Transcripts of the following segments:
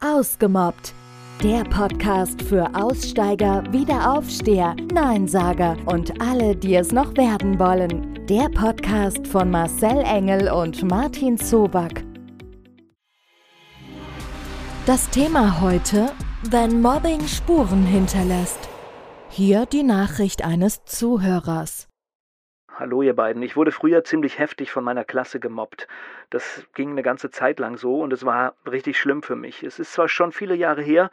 Ausgemobbt. Der Podcast für Aussteiger, Wiederaufsteher, Neinsager und alle, die es noch werden wollen. Der Podcast von Marcel Engel und Martin Zoback. Das Thema heute, wenn Mobbing Spuren hinterlässt. Hier die Nachricht eines Zuhörers. Hallo ihr beiden. Ich wurde früher ziemlich heftig von meiner Klasse gemobbt. Das ging eine ganze Zeit lang so und es war richtig schlimm für mich. Es ist zwar schon viele Jahre her,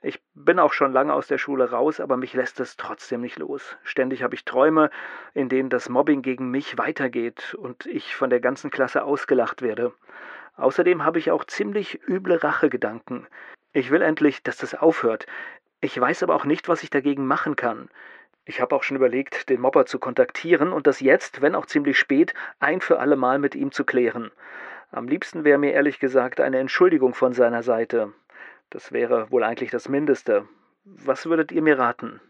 ich bin auch schon lange aus der Schule raus, aber mich lässt es trotzdem nicht los. Ständig habe ich Träume, in denen das Mobbing gegen mich weitergeht und ich von der ganzen Klasse ausgelacht werde. Außerdem habe ich auch ziemlich üble Rachegedanken. Ich will endlich, dass das aufhört. Ich weiß aber auch nicht, was ich dagegen machen kann. Ich habe auch schon überlegt, den Mobber zu kontaktieren und das jetzt, wenn auch ziemlich spät, ein für alle Mal mit ihm zu klären. Am liebsten wäre mir ehrlich gesagt eine Entschuldigung von seiner Seite. Das wäre wohl eigentlich das Mindeste. Was würdet ihr mir raten?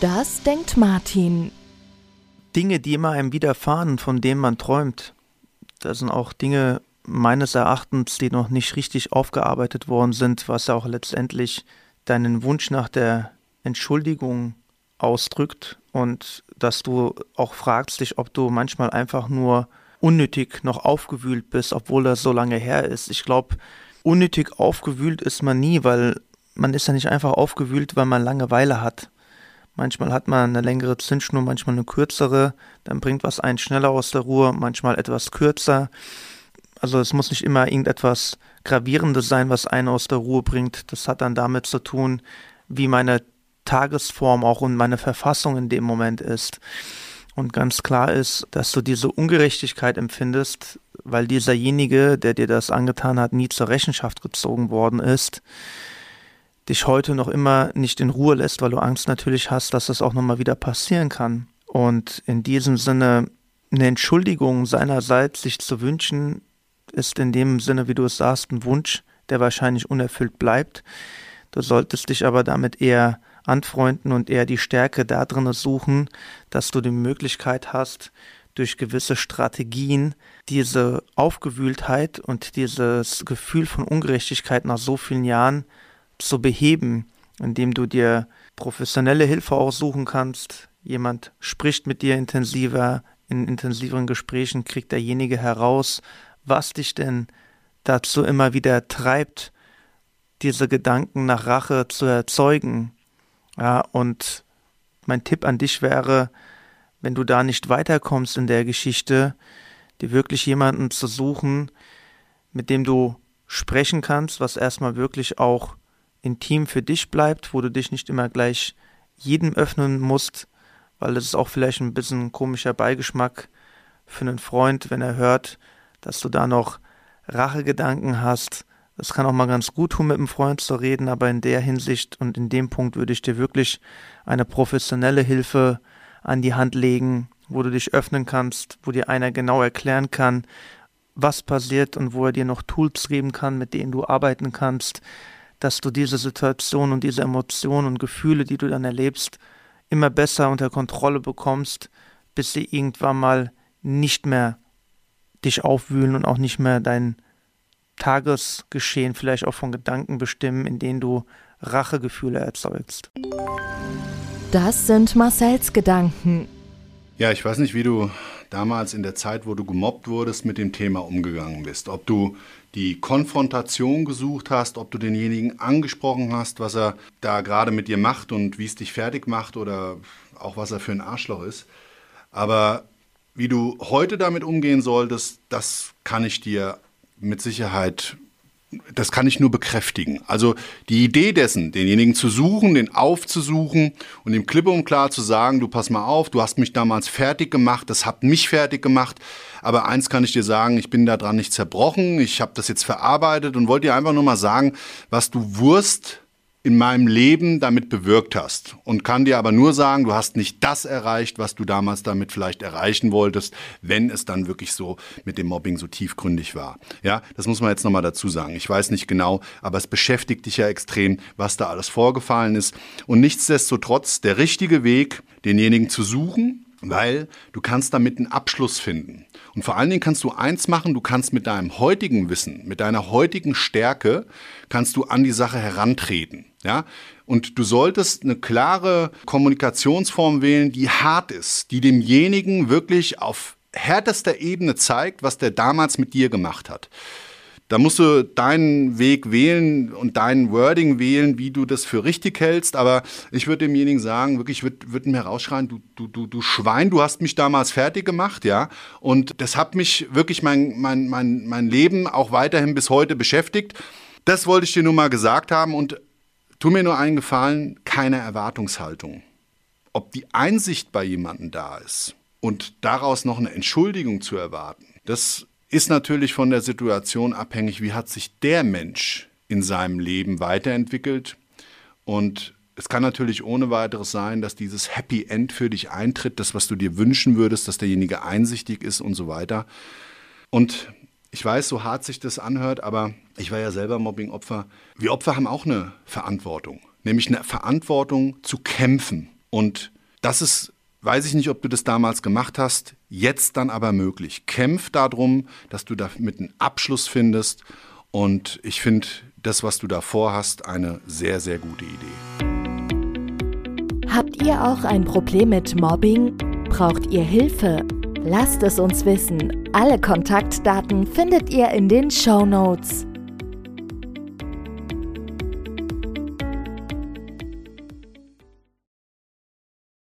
Das denkt Martin. Dinge, die immer einem widerfahren, von denen man träumt. Das sind auch Dinge meines Erachtens, die noch nicht richtig aufgearbeitet worden sind, was ja auch letztendlich deinen Wunsch nach der Entschuldigung ausdrückt und dass du auch fragst dich, ob du manchmal einfach nur unnötig noch aufgewühlt bist, obwohl das so lange her ist. Ich glaube, unnötig aufgewühlt ist man nie, weil man ist ja nicht einfach aufgewühlt, weil man Langeweile hat. Manchmal hat man eine längere Zündschnur, manchmal eine kürzere, dann bringt was einen schneller aus der Ruhe, manchmal etwas kürzer. Also es muss nicht immer irgendetwas Gravierendes sein, was einen aus der Ruhe bringt. Das hat dann damit zu tun, wie meine Tagesform auch und meine Verfassung in dem Moment ist. Und ganz klar ist, dass du diese Ungerechtigkeit empfindest, weil dieserjenige, der dir das angetan hat, nie zur Rechenschaft gezogen worden ist, dich heute noch immer nicht in Ruhe lässt, weil du Angst natürlich hast, dass das auch nochmal wieder passieren kann. Und in diesem Sinne eine Entschuldigung seinerseits sich zu wünschen, ist in dem Sinne, wie du es sagst, ein Wunsch, der wahrscheinlich unerfüllt bleibt. Du solltest dich aber damit eher anfreunden und eher die Stärke da drin suchen, dass du die Möglichkeit hast, durch gewisse Strategien diese Aufgewühltheit und dieses Gefühl von Ungerechtigkeit nach so vielen Jahren zu beheben, indem du dir professionelle Hilfe aussuchen kannst. Jemand spricht mit dir intensiver, in intensiveren Gesprächen kriegt derjenige heraus, was dich denn dazu immer wieder treibt, diese Gedanken nach Rache zu erzeugen. Ja, und mein Tipp an dich wäre, wenn du da nicht weiterkommst in der Geschichte, dir wirklich jemanden zu suchen, mit dem du sprechen kannst, was erstmal wirklich auch intim für dich bleibt, wo du dich nicht immer gleich jedem öffnen musst, weil das ist auch vielleicht ein bisschen komischer Beigeschmack für einen Freund, wenn er hört, dass du da noch Rachegedanken hast, es kann auch mal ganz gut tun, mit einem Freund zu reden, aber in der Hinsicht und in dem Punkt würde ich dir wirklich eine professionelle Hilfe an die Hand legen, wo du dich öffnen kannst, wo dir einer genau erklären kann, was passiert und wo er dir noch Tools geben kann, mit denen du arbeiten kannst, dass du diese Situation und diese Emotionen und Gefühle, die du dann erlebst, immer besser unter Kontrolle bekommst, bis sie irgendwann mal nicht mehr dich aufwühlen und auch nicht mehr dein Tagesgeschehen vielleicht auch von Gedanken bestimmen, in denen du Rachegefühle erzeugst. Das sind Marcells Gedanken. Ja, ich weiß nicht, wie du damals in der Zeit, wo du gemobbt wurdest, mit dem Thema umgegangen bist. Ob du die Konfrontation gesucht hast, ob du denjenigen angesprochen hast, was er da gerade mit dir macht und wie es dich fertig macht oder auch was er für ein Arschloch ist. Aber wie du heute damit umgehen solltest, das kann ich dir mit Sicherheit das kann ich nur bekräftigen. Also die Idee dessen, denjenigen zu suchen, den aufzusuchen und ihm klipp und klar zu sagen, du pass mal auf, du hast mich damals fertig gemacht, das hat mich fertig gemacht, aber eins kann ich dir sagen, ich bin daran nicht zerbrochen, ich habe das jetzt verarbeitet und wollte dir einfach nur mal sagen, was du Wurst in meinem Leben damit bewirkt hast. Und kann dir aber nur sagen, du hast nicht das erreicht, was du damals damit vielleicht erreichen wolltest, wenn es dann wirklich so mit dem Mobbing so tiefgründig war. Ja, das muss man jetzt nochmal dazu sagen. Ich weiß nicht genau, aber es beschäftigt dich ja extrem, was da alles vorgefallen ist. Und nichtsdestotrotz der richtige Weg, denjenigen zu suchen, weil du kannst damit einen Abschluss finden. Und vor allen Dingen kannst du eins machen, du kannst mit deinem heutigen Wissen, mit deiner heutigen Stärke, kannst du an die Sache herantreten. Ja? Und du solltest eine klare Kommunikationsform wählen, die hart ist, die demjenigen wirklich auf härtester Ebene zeigt, was der damals mit dir gemacht hat. Da musst du deinen Weg wählen und dein Wording wählen, wie du das für richtig hältst. Aber ich würde demjenigen sagen, wirklich, ich würde würd mir rausschreien, du, du, du, du Schwein, du hast mich damals fertig gemacht, ja. Und das hat mich wirklich mein, mein, mein, mein Leben auch weiterhin bis heute beschäftigt. Das wollte ich dir nur mal gesagt haben und tu mir nur einen Gefallen, keine Erwartungshaltung. Ob die Einsicht bei jemandem da ist und daraus noch eine Entschuldigung zu erwarten, das ist natürlich von der Situation abhängig, wie hat sich der Mensch in seinem Leben weiterentwickelt. Und es kann natürlich ohne weiteres sein, dass dieses Happy End für dich eintritt, das, was du dir wünschen würdest, dass derjenige einsichtig ist und so weiter. Und ich weiß, so hart sich das anhört, aber ich war ja selber Mobbing-Opfer. Wir Opfer haben auch eine Verantwortung, nämlich eine Verantwortung zu kämpfen. Und das ist Weiß ich nicht, ob du das damals gemacht hast, jetzt dann aber möglich. Kämpf darum, dass du damit einen Abschluss findest und ich finde das, was du da vorhast, eine sehr, sehr gute Idee. Habt ihr auch ein Problem mit Mobbing? Braucht ihr Hilfe? Lasst es uns wissen. Alle Kontaktdaten findet ihr in den Show Notes.